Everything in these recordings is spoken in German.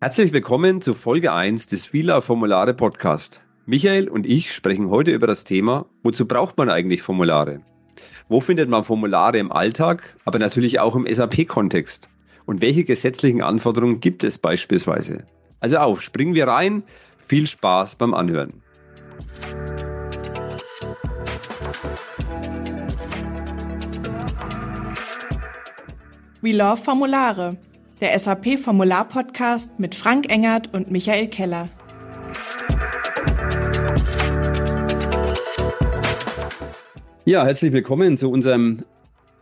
Herzlich willkommen zu Folge 1 des Wieler Formulare Podcast. Michael und ich sprechen heute über das Thema, wozu braucht man eigentlich Formulare? Wo findet man Formulare im Alltag, aber natürlich auch im SAP-Kontext? Und welche gesetzlichen Anforderungen gibt es beispielsweise? Also auf, springen wir rein. Viel Spaß beim Anhören. We Love Formulare der SAP Formular Podcast mit Frank Engert und Michael Keller. Ja, herzlich willkommen zu unserem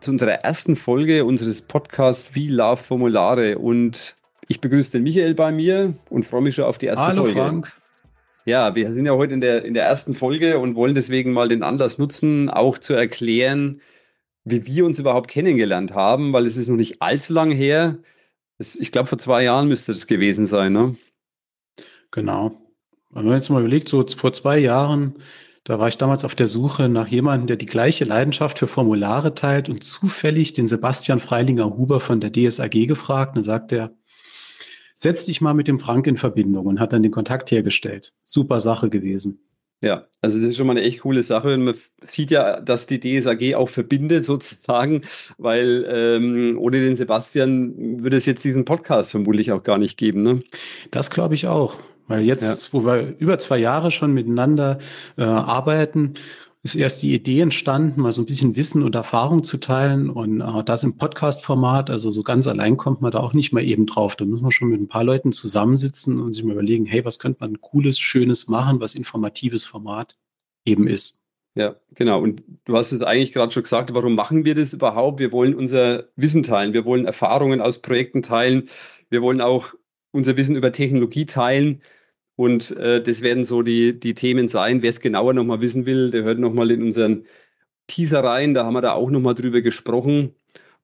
zu unserer ersten Folge unseres Podcasts Wie Love Formulare und ich begrüße den Michael bei mir und freue mich schon auf die erste Hallo, Folge. Frank. Ja, wir sind ja heute in der, in der ersten Folge und wollen deswegen mal den Anlass nutzen, auch zu erklären, wie wir uns überhaupt kennengelernt haben, weil es ist noch nicht allzu lang her. Ich glaube, vor zwei Jahren müsste das gewesen sein, ne? Genau. Wenn man jetzt mal überlegt, so vor zwei Jahren, da war ich damals auf der Suche nach jemandem, der die gleiche Leidenschaft für Formulare teilt und zufällig den Sebastian Freilinger Huber von der DSAG gefragt. Und dann sagt er, setz dich mal mit dem Frank in Verbindung und hat dann den Kontakt hergestellt. Super Sache gewesen. Ja, also das ist schon mal eine echt coole Sache. Und man sieht ja, dass die DSAG auch verbindet sozusagen, weil ähm, ohne den Sebastian würde es jetzt diesen Podcast vermutlich auch gar nicht geben. Ne? Das glaube ich auch. Weil jetzt, ja. wo wir über zwei Jahre schon miteinander äh, arbeiten ist erst die Idee entstanden, mal so ein bisschen Wissen und Erfahrung zu teilen und äh, das im Podcast-Format. Also so ganz allein kommt man da auch nicht mal eben drauf. Da muss man schon mit ein paar Leuten zusammensitzen und sich mal überlegen, hey, was könnte man cooles, schönes machen, was informatives Format eben ist. Ja, genau. Und du hast es eigentlich gerade schon gesagt, warum machen wir das überhaupt? Wir wollen unser Wissen teilen, wir wollen Erfahrungen aus Projekten teilen, wir wollen auch unser Wissen über Technologie teilen. Und äh, das werden so die, die Themen sein. Wer es genauer nochmal wissen will, der hört nochmal in unseren Teaser rein. Da haben wir da auch nochmal drüber gesprochen.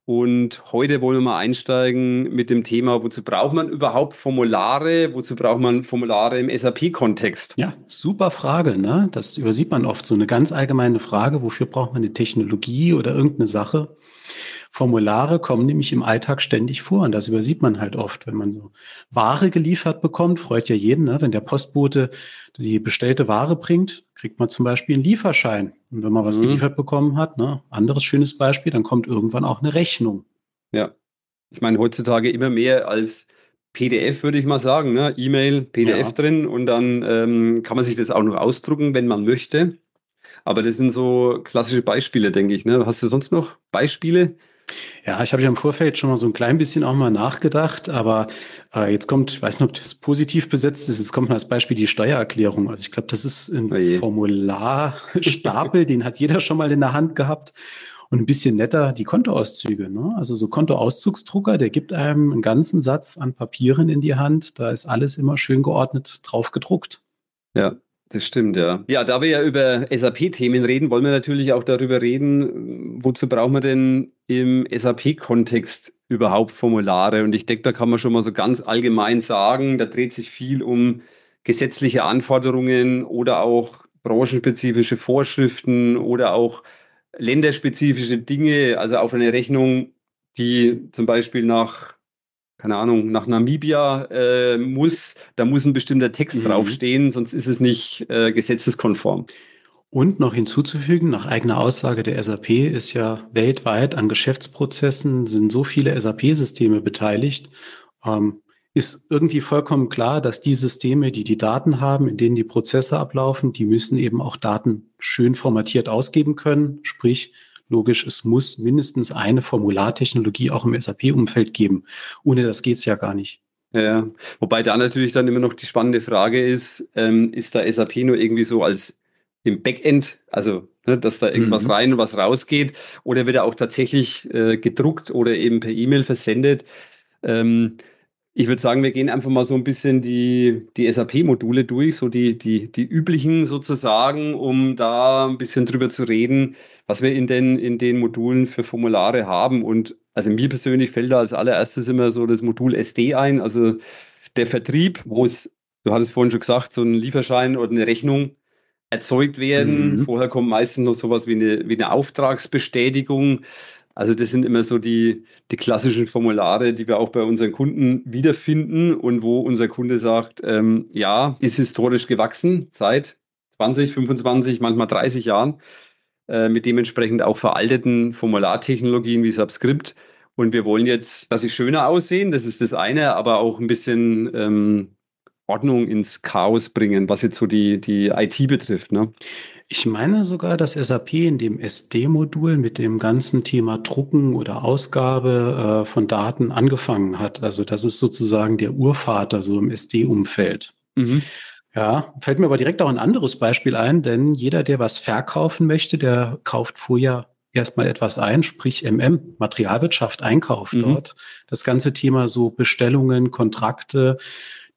Und heute wollen wir mal einsteigen mit dem Thema, wozu braucht man überhaupt Formulare? Wozu braucht man Formulare im SAP-Kontext? Ja, super Frage. Ne? Das übersieht man oft. So eine ganz allgemeine Frage, wofür braucht man eine Technologie oder irgendeine Sache? Formulare kommen nämlich im Alltag ständig vor und das übersieht man halt oft, wenn man so Ware geliefert bekommt, freut ja jeden, ne? wenn der Postbote die bestellte Ware bringt, kriegt man zum Beispiel einen Lieferschein. Und wenn man was mhm. geliefert bekommen hat, ne? anderes schönes Beispiel, dann kommt irgendwann auch eine Rechnung. Ja, ich meine heutzutage immer mehr als PDF, würde ich mal sagen, ne? E-Mail, PDF ja. drin und dann ähm, kann man sich das auch noch ausdrucken, wenn man möchte. Aber das sind so klassische Beispiele, denke ich. Ne? Hast du sonst noch Beispiele? Ja, ich habe ja im Vorfeld schon mal so ein klein bisschen auch mal nachgedacht, aber äh, jetzt kommt, ich weiß nicht, ob das positiv besetzt ist, jetzt kommt mal als Beispiel die Steuererklärung. Also ich glaube, das ist ein oh Formularstapel, den hat jeder schon mal in der Hand gehabt. Und ein bisschen netter die Kontoauszüge. Ne? Also so Kontoauszugsdrucker, der gibt einem einen ganzen Satz an Papieren in die Hand. Da ist alles immer schön geordnet drauf gedruckt. Ja, das stimmt, ja. Ja, da wir ja über SAP-Themen reden, wollen wir natürlich auch darüber reden, wozu brauchen wir denn im SAP-Kontext überhaupt Formulare? Und ich denke, da kann man schon mal so ganz allgemein sagen, da dreht sich viel um gesetzliche Anforderungen oder auch branchenspezifische Vorschriften oder auch länderspezifische Dinge, also auf eine Rechnung, die zum Beispiel nach keine Ahnung, nach Namibia äh, muss, da muss ein bestimmter Text mhm. draufstehen, sonst ist es nicht äh, gesetzeskonform. Und noch hinzuzufügen, nach eigener Aussage der SAP ist ja weltweit an Geschäftsprozessen sind so viele SAP-Systeme beteiligt, ähm, ist irgendwie vollkommen klar, dass die Systeme, die die Daten haben, in denen die Prozesse ablaufen, die müssen eben auch Daten schön formatiert ausgeben können, sprich logisch, es muss mindestens eine Formulartechnologie auch im SAP-Umfeld geben. Ohne das geht's ja gar nicht. Ja, wobei da natürlich dann immer noch die spannende Frage ist, ähm, ist da SAP nur irgendwie so als im Backend, also ne, dass da irgendwas mhm. rein und was rausgeht, oder wird er auch tatsächlich äh, gedruckt oder eben per E-Mail versendet? Ähm, ich würde sagen, wir gehen einfach mal so ein bisschen die, die SAP-Module durch, so die, die, die üblichen sozusagen, um da ein bisschen drüber zu reden, was wir in den, in den Modulen für Formulare haben. Und also mir persönlich fällt da als allererstes immer so das Modul SD ein, also der Vertrieb, wo es, du hattest vorhin schon gesagt, so ein Lieferschein oder eine Rechnung erzeugt werden. Mhm. Vorher kommt meistens noch sowas wie eine, wie eine Auftragsbestätigung. Also das sind immer so die, die klassischen Formulare, die wir auch bei unseren Kunden wiederfinden und wo unser Kunde sagt, ähm, ja, ist historisch gewachsen seit 20, 25, manchmal 30 Jahren äh, mit dementsprechend auch veralteten Formulartechnologien wie Subscript. Und wir wollen jetzt, dass sie schöner aussehen, das ist das eine, aber auch ein bisschen ähm, Ordnung ins Chaos bringen, was jetzt so die, die IT betrifft. Ne? Ich meine sogar, dass SAP in dem SD-Modul mit dem ganzen Thema Drucken oder Ausgabe äh, von Daten angefangen hat. Also das ist sozusagen der Urvater so im SD-Umfeld. Mhm. Ja, fällt mir aber direkt auch ein anderes Beispiel ein, denn jeder, der was verkaufen möchte, der kauft vorher erstmal etwas ein, sprich MM, Materialwirtschaft, Einkauf mhm. dort. Das ganze Thema so Bestellungen, Kontrakte,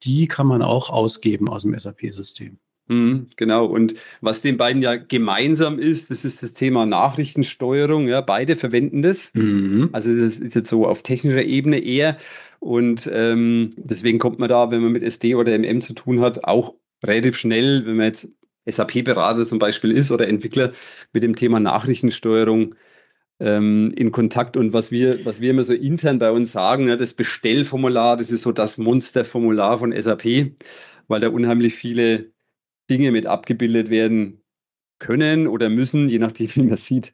die kann man auch ausgeben aus dem SAP-System. Mhm, genau. Und was den beiden ja gemeinsam ist, das ist das Thema Nachrichtensteuerung. Ja, beide verwenden das. Mhm. Also das ist jetzt so auf technischer Ebene eher. Und ähm, deswegen kommt man da, wenn man mit SD oder MM zu tun hat, auch relativ schnell, wenn man jetzt SAP-Berater zum Beispiel ist oder Entwickler mit dem Thema Nachrichtensteuerung ähm, in Kontakt. Und was wir, was wir immer so intern bei uns sagen, ne, das Bestellformular, das ist so das Monsterformular von SAP, weil da unheimlich viele Dinge mit abgebildet werden können oder müssen, je nachdem, wie man sieht.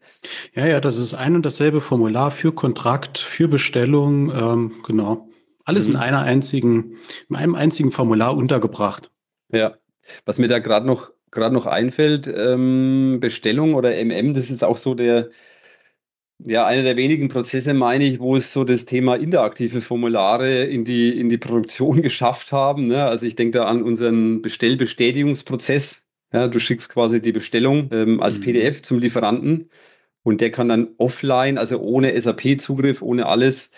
Ja, ja, das ist ein und dasselbe Formular für Kontrakt, für Bestellung, ähm, genau. Alles mhm. in einer einzigen, in einem einzigen Formular untergebracht. Ja, was mir da gerade noch gerade noch einfällt, ähm, Bestellung oder MM, das ist auch so der, ja, einer der wenigen Prozesse, meine ich, wo es so das Thema interaktive Formulare in die, in die Produktion geschafft haben. Ne? Also ich denke da an unseren Bestellbestätigungsprozess. Ja, du schickst quasi die Bestellung ähm, als mhm. PDF zum Lieferanten und der kann dann offline, also ohne SAP-Zugriff, ohne alles,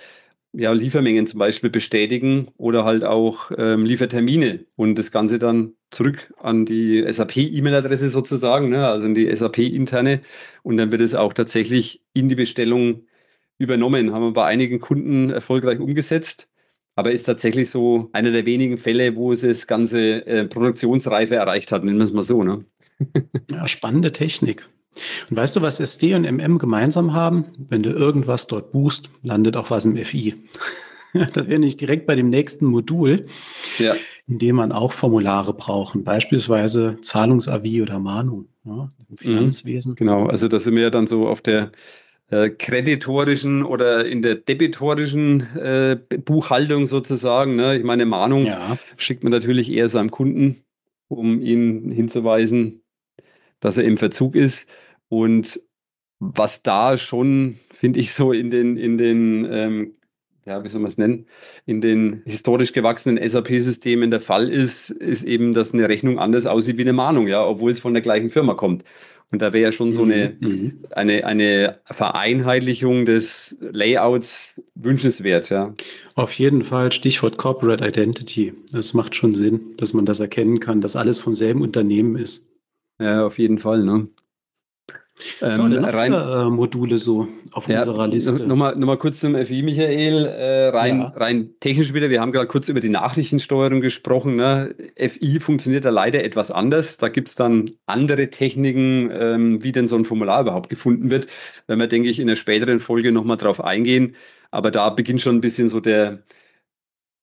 ja, Liefermengen zum Beispiel bestätigen oder halt auch ähm, Liefertermine und das Ganze dann zurück an die SAP-E-Mail-Adresse sozusagen, ne, also in die SAP-interne und dann wird es auch tatsächlich in die Bestellung übernommen. Haben wir bei einigen Kunden erfolgreich umgesetzt, aber ist tatsächlich so einer der wenigen Fälle, wo es das ganze äh, Produktionsreife erreicht hat, nennen wir es mal so. Ne? Ja, spannende Technik. Und weißt du, was SD und MM gemeinsam haben? Wenn du irgendwas dort buchst, landet auch was im FI. das wäre nicht direkt bei dem nächsten Modul, ja. In dem man auch Formulare brauchen, beispielsweise Zahlungsavi oder Mahnung ja, im mhm. Finanzwesen. Genau, also da sind wir ja dann so auf der äh, kreditorischen oder in der debitorischen äh, Buchhaltung sozusagen. Ne? Ich meine, Mahnung ja. schickt man natürlich eher seinem Kunden, um ihn hinzuweisen, dass er im Verzug ist. Und was da schon, finde ich, so in den, in den ähm, ja, wie soll man es nennen, in den historisch gewachsenen SAP-Systemen der Fall ist, ist eben, dass eine Rechnung anders aussieht wie eine Mahnung, ja, obwohl es von der gleichen Firma kommt. Und da wäre ja schon so eine, mhm. mhm. eine, eine Vereinheitlichung des Layouts wünschenswert, ja. Auf jeden Fall Stichwort Corporate Identity. Das macht schon Sinn, dass man das erkennen kann, dass alles vom selben Unternehmen ist. Ja, auf jeden Fall, ne? Was ähm, noch rein, für, äh, Module so auf ja, unserer Liste? Nochmal noch mal kurz zum FI, Michael. Äh, rein, ja. rein technisch wieder, wir haben gerade kurz über die Nachrichtensteuerung gesprochen. Ne? FI funktioniert da leider etwas anders. Da gibt es dann andere Techniken, ähm, wie denn so ein Formular überhaupt gefunden wird. Wenn wir, denke ich, in der späteren Folge nochmal drauf eingehen. Aber da beginnt schon ein bisschen so der,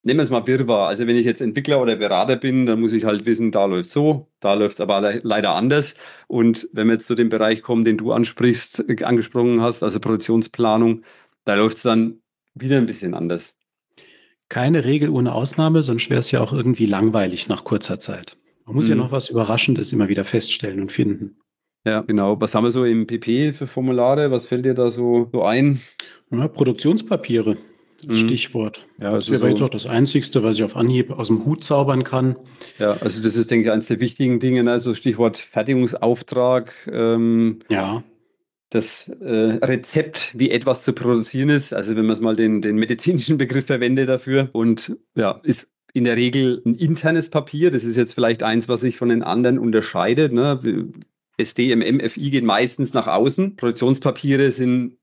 nehmen wir es mal Wirrwarr. Also wenn ich jetzt Entwickler oder Berater bin, dann muss ich halt wissen, da läuft so, da läuft es aber le leider anders. Und wenn wir jetzt zu dem Bereich kommen, den du ansprichst, äh, angesprochen hast, also Produktionsplanung, da läuft es dann wieder ein bisschen anders. Keine Regel ohne Ausnahme, sonst wäre es ja auch irgendwie langweilig nach kurzer Zeit. Man muss mhm. ja noch was Überraschendes immer wieder feststellen und finden. Ja, genau. Was haben wir so im PP für Formulare? Was fällt dir da so, so ein? Ja, Produktionspapiere. Mhm. Stichwort. Ja, das also wäre so jetzt auch das Einzigste, was ich auf Anhieb aus dem Hut zaubern kann. Ja, also das ist, denke ich, eines der wichtigen Dinge. Ne? Also Stichwort Fertigungsauftrag. Ähm, ja. Das äh, Rezept, wie etwas zu produzieren ist. Also wenn man es mal den, den medizinischen Begriff verwendet dafür. Und ja, ist in der Regel ein internes Papier. Das ist jetzt vielleicht eins, was sich von den anderen unterscheidet. Ne? SD, MM, FI gehen meistens nach außen. Produktionspapiere sind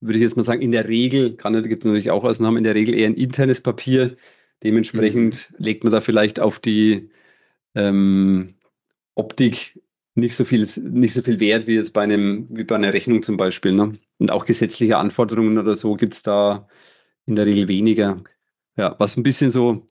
würde ich jetzt mal sagen, in der Regel, kann gibt es natürlich auch Ausnahmen, in der Regel eher ein internes Papier. Dementsprechend mhm. legt man da vielleicht auf die ähm, Optik nicht so viel, nicht so viel Wert wie jetzt bei einem, wie bei einer Rechnung zum Beispiel. Ne? Und auch gesetzliche Anforderungen oder so gibt es da in der Regel weniger. Ja, was ein bisschen so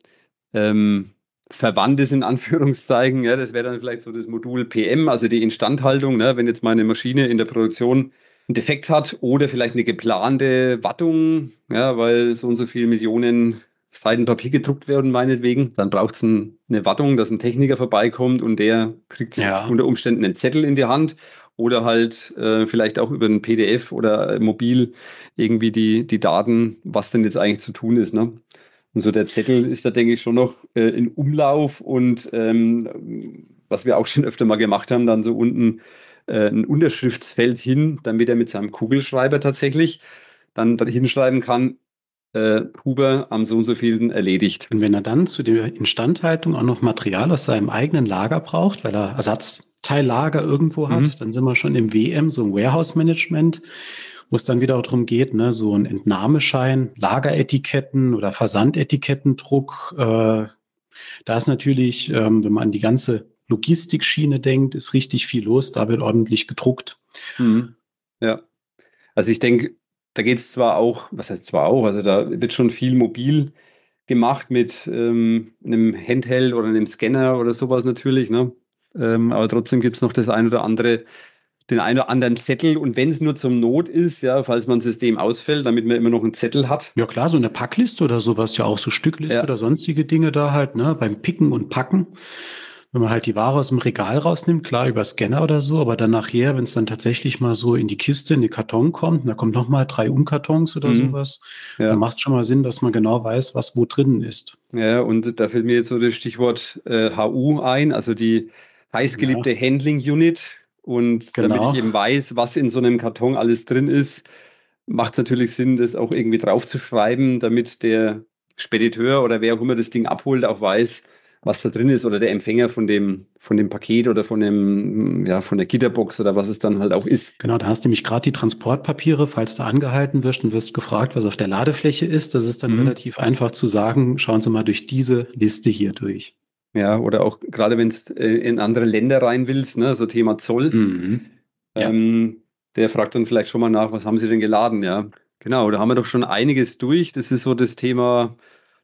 ähm, verwandt ist in Anführungszeichen, ja, das wäre dann vielleicht so das Modul PM, also die Instandhaltung, ne, wenn jetzt meine Maschine in der Produktion einen Defekt hat oder vielleicht eine geplante Wattung, ja, weil so und so viele Millionen Seiten Papier gedruckt werden, meinetwegen, dann braucht es ein, eine Wattung, dass ein Techniker vorbeikommt und der kriegt ja. unter Umständen einen Zettel in die Hand oder halt äh, vielleicht auch über ein PDF oder mobil irgendwie die, die Daten, was denn jetzt eigentlich zu tun ist. Ne? Und so der Zettel ist da, denke ich, schon noch äh, in Umlauf und ähm, was wir auch schon öfter mal gemacht haben, dann so unten ein Unterschriftsfeld hin, damit er mit seinem Kugelschreiber tatsächlich dann hinschreiben kann, äh, Huber am so und so vielen erledigt. Und wenn er dann zu der Instandhaltung auch noch Material aus seinem eigenen Lager braucht, weil er Ersatzteillager irgendwo hat, mhm. dann sind wir schon im WM, so ein Warehouse Management, wo es dann wieder auch darum geht, ne, so ein Entnahmeschein, Lageretiketten oder Versandetikettendruck. Äh, da ist natürlich, ähm, wenn man an die ganze Logistikschiene denkt, ist richtig viel los. Da wird ordentlich gedruckt. Mhm. Ja. Also ich denke, da geht es zwar auch, was heißt zwar auch, also da wird schon viel mobil gemacht mit ähm, einem Handheld oder einem Scanner oder sowas natürlich, ne? Ähm, aber trotzdem gibt es noch das ein oder andere, den einen oder anderen Zettel und wenn es nur zum Not ist, ja, falls man ein System ausfällt, damit man immer noch einen Zettel hat. Ja klar, so eine Packliste oder sowas, ja auch so Stückliste ja. oder sonstige Dinge da halt, ne, beim Picken und Packen wenn man halt die Ware aus dem Regal rausnimmt, klar über Scanner oder so, aber dann nachher, wenn es dann tatsächlich mal so in die Kiste, in die Karton kommt, da kommt nochmal drei Umkartons oder mhm. sowas, ja. dann macht schon mal Sinn, dass man genau weiß, was wo drin ist. Ja, und da fällt mir jetzt so das Stichwort äh, HU ein, also die heißgeliebte ja. Handling Unit. Und genau. damit ich eben weiß, was in so einem Karton alles drin ist, macht es natürlich Sinn, das auch irgendwie draufzuschreiben, damit der Spediteur oder wer auch immer das Ding abholt, auch weiß, was da drin ist oder der Empfänger von dem, von dem Paket oder von dem, ja, von der Gitterbox oder was es dann halt auch ist. Genau, da hast du nämlich gerade die Transportpapiere, falls du angehalten wirst und wirst gefragt, was auf der Ladefläche ist. Das ist dann mhm. relativ einfach zu sagen, schauen Sie mal durch diese Liste hier durch. Ja, oder auch gerade wenn es äh, in andere Länder rein willst, ne, so Thema Zoll. Mhm. Ähm, der fragt dann vielleicht schon mal nach, was haben Sie denn geladen, ja. Genau, da haben wir doch schon einiges durch. Das ist so das Thema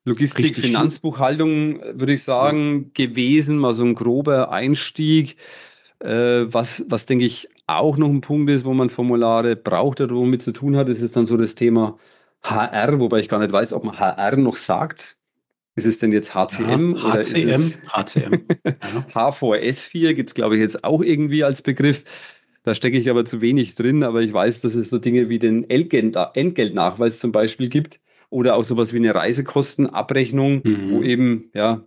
Logistik, Richtig Finanzbuchhaltung, würde ich sagen, gewesen, mal so ein grober Einstieg. Äh, was, was denke ich auch noch ein Punkt ist, wo man Formulare braucht oder womit zu tun hat, ist jetzt dann so das Thema HR, wobei ich gar nicht weiß, ob man HR noch sagt. Ist es denn jetzt HCM? Ja, HCM, HCM. Ja. HVS4 gibt es, glaube ich, jetzt auch irgendwie als Begriff. Da stecke ich aber zu wenig drin, aber ich weiß, dass es so Dinge wie den Entgeltnachweis zum Beispiel gibt oder auch sowas wie eine Reisekostenabrechnung, mhm. wo eben ja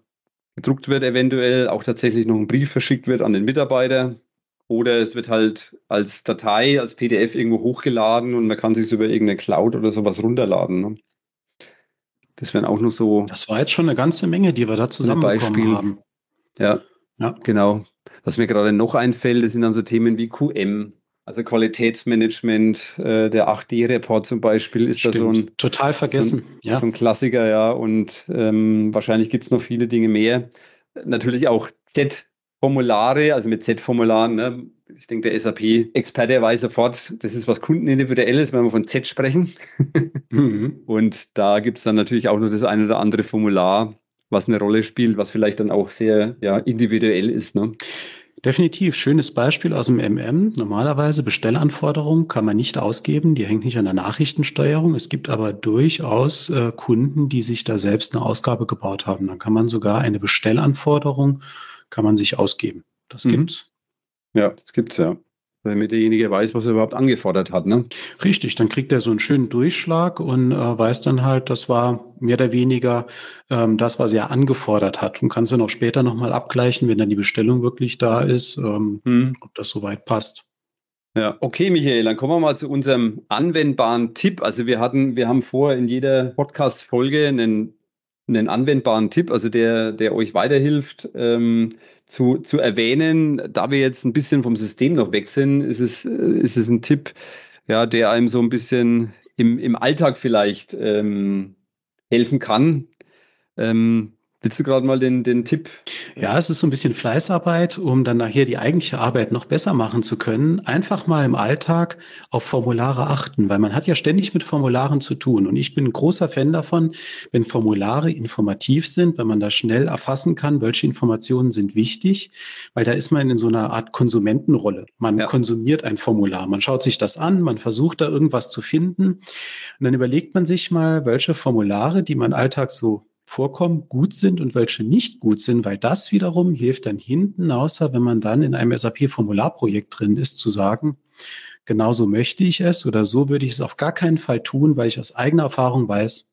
gedruckt wird, eventuell auch tatsächlich noch ein Brief verschickt wird an den Mitarbeiter. Oder es wird halt als Datei, als PDF irgendwo hochgeladen und man kann sich über irgendeine Cloud oder sowas runterladen. Ne? Das wären auch noch so. Das war jetzt schon eine ganze Menge, die wir da zusammenbekommen haben. Ja, ja, genau. Was mir gerade noch einfällt, das sind dann so Themen wie QM, also Qualitätsmanagement, äh, der 8D-Report zum Beispiel ist Stimmt. da so ein total vergessen. So ein, ja. so ein Klassiker, ja. Und ähm, wahrscheinlich gibt es noch viele Dinge mehr. Natürlich auch Z-Formulare, also mit Z-Formularen. Ne? Ich denke, der SAP-Experte weiß sofort, das ist was kundenindividuelles, wenn wir von Z sprechen. mhm. Und da gibt es dann natürlich auch noch das eine oder andere Formular, was eine Rolle spielt, was vielleicht dann auch sehr ja, individuell ist. Ne? Definitiv. Schönes Beispiel aus dem MM. Normalerweise Bestellanforderungen kann man nicht ausgeben. Die hängt nicht an der Nachrichtensteuerung. Es gibt aber durchaus äh, Kunden, die sich da selbst eine Ausgabe gebaut haben. Dann kann man sogar eine Bestellanforderung kann man sich ausgeben. Das mhm. gibt's. Ja, das gibt's ja damit derjenige weiß, was er überhaupt angefordert hat. Ne? Richtig, dann kriegt er so einen schönen Durchschlag und äh, weiß dann halt, das war mehr oder weniger ähm, das, was er angefordert hat und kann es dann auch später nochmal abgleichen, wenn dann die Bestellung wirklich da ist, ähm, hm. ob das soweit passt. Ja, okay, Michael, dann kommen wir mal zu unserem anwendbaren Tipp. Also wir hatten, wir haben vor in jeder Podcast-Folge einen einen anwendbaren Tipp, also der, der euch weiterhilft, ähm, zu, zu erwähnen. Da wir jetzt ein bisschen vom System noch weg sind, ist es, ist es ein Tipp, ja, der einem so ein bisschen im, im Alltag vielleicht ähm, helfen kann. Ähm, Willst du gerade mal den, den Tipp? Ja, es ist so ein bisschen Fleißarbeit, um dann nachher die eigentliche Arbeit noch besser machen zu können. Einfach mal im Alltag auf Formulare achten, weil man hat ja ständig mit Formularen zu tun. Und ich bin ein großer Fan davon, wenn Formulare informativ sind, wenn man da schnell erfassen kann, welche Informationen sind wichtig, weil da ist man in so einer Art Konsumentenrolle. Man ja. konsumiert ein Formular, man schaut sich das an, man versucht da irgendwas zu finden. Und dann überlegt man sich mal, welche Formulare, die man Alltag so vorkommen, gut sind und welche nicht gut sind, weil das wiederum hilft dann hinten, außer wenn man dann in einem SAP-Formularprojekt drin ist, zu sagen, genauso möchte ich es oder so würde ich es auf gar keinen Fall tun, weil ich aus eigener Erfahrung weiß,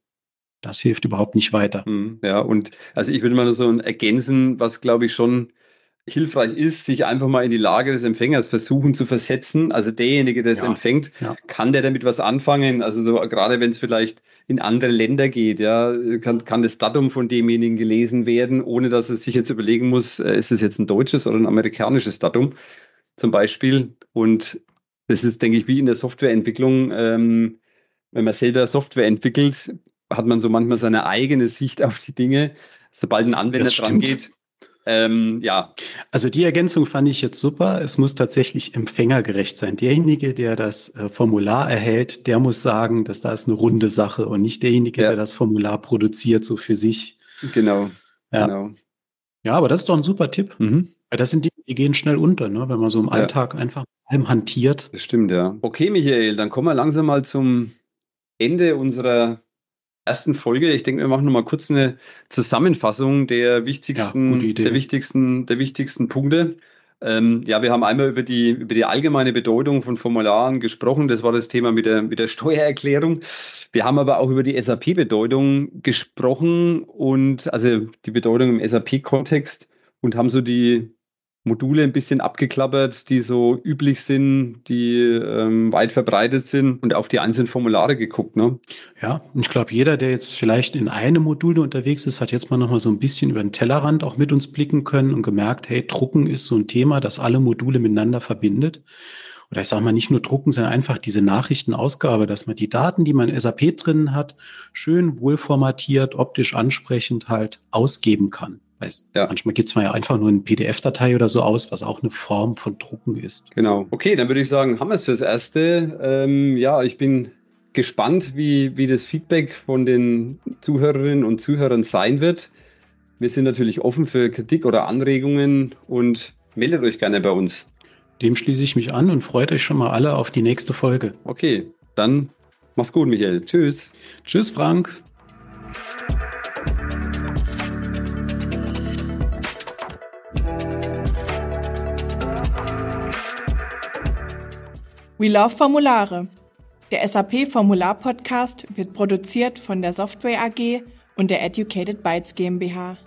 das hilft überhaupt nicht weiter. Hm, ja, und also ich will mal so ein ergänzen, was glaube ich schon hilfreich ist, sich einfach mal in die Lage des Empfängers versuchen zu versetzen. Also derjenige, der es ja, empfängt, ja. kann der damit was anfangen? Also so gerade wenn es vielleicht in andere Länder geht, ja, kann, kann das Datum von demjenigen gelesen werden, ohne dass er sich jetzt überlegen muss, äh, ist es jetzt ein deutsches oder ein amerikanisches Datum zum Beispiel. Und das ist, denke ich, wie in der Softwareentwicklung. Ähm, wenn man selber Software entwickelt, hat man so manchmal seine eigene Sicht auf die Dinge. Sobald ein Anwender dran geht, ähm, ja. Also die Ergänzung fand ich jetzt super. Es muss tatsächlich empfängergerecht sein. Derjenige, der das äh, Formular erhält, der muss sagen, dass da ist eine runde Sache und nicht derjenige, ja. der das Formular produziert, so für sich. Genau. Ja. genau. Ja, aber das ist doch ein super Tipp. Mhm. Weil das sind die, die gehen schnell unter, ne? wenn man so im ja. Alltag einfach allem hantiert. Das stimmt, ja. Okay, Michael, dann kommen wir langsam mal zum Ende unserer ersten Folge. Ich denke, wir machen noch mal kurz eine Zusammenfassung der wichtigsten, ja, der wichtigsten, der wichtigsten Punkte. Ähm, ja, wir haben einmal über die, über die allgemeine Bedeutung von Formularen gesprochen. Das war das Thema mit der, mit der Steuererklärung. Wir haben aber auch über die SAP-Bedeutung gesprochen und also die Bedeutung im SAP-Kontext und haben so die, Module ein bisschen abgeklappert, die so üblich sind, die ähm, weit verbreitet sind und auf die einzelnen Formulare geguckt. Ne? Ja, und ich glaube, jeder, der jetzt vielleicht in einem Modul unterwegs ist, hat jetzt mal nochmal so ein bisschen über den Tellerrand auch mit uns blicken können und gemerkt, hey, Drucken ist so ein Thema, das alle Module miteinander verbindet. Oder ich sage mal nicht nur drucken, sondern einfach diese Nachrichtenausgabe, dass man die Daten, die man in SAP drin hat, schön wohlformatiert, optisch ansprechend halt ausgeben kann. Weiß, ja. Manchmal gibt es mal ja einfach nur eine PDF-Datei oder so aus, was auch eine Form von Drucken ist. Genau. Okay, dann würde ich sagen, haben wir es fürs Erste. Ähm, ja, ich bin gespannt, wie, wie das Feedback von den Zuhörerinnen und Zuhörern sein wird. Wir sind natürlich offen für Kritik oder Anregungen und meldet euch gerne bei uns. Dem schließe ich mich an und freut euch schon mal alle auf die nächste Folge. Okay, dann mach's gut, Michael. Tschüss. Tschüss, Frank. We Love Formulare. Der SAP Formular Podcast wird produziert von der Software AG und der Educated Bytes GmbH.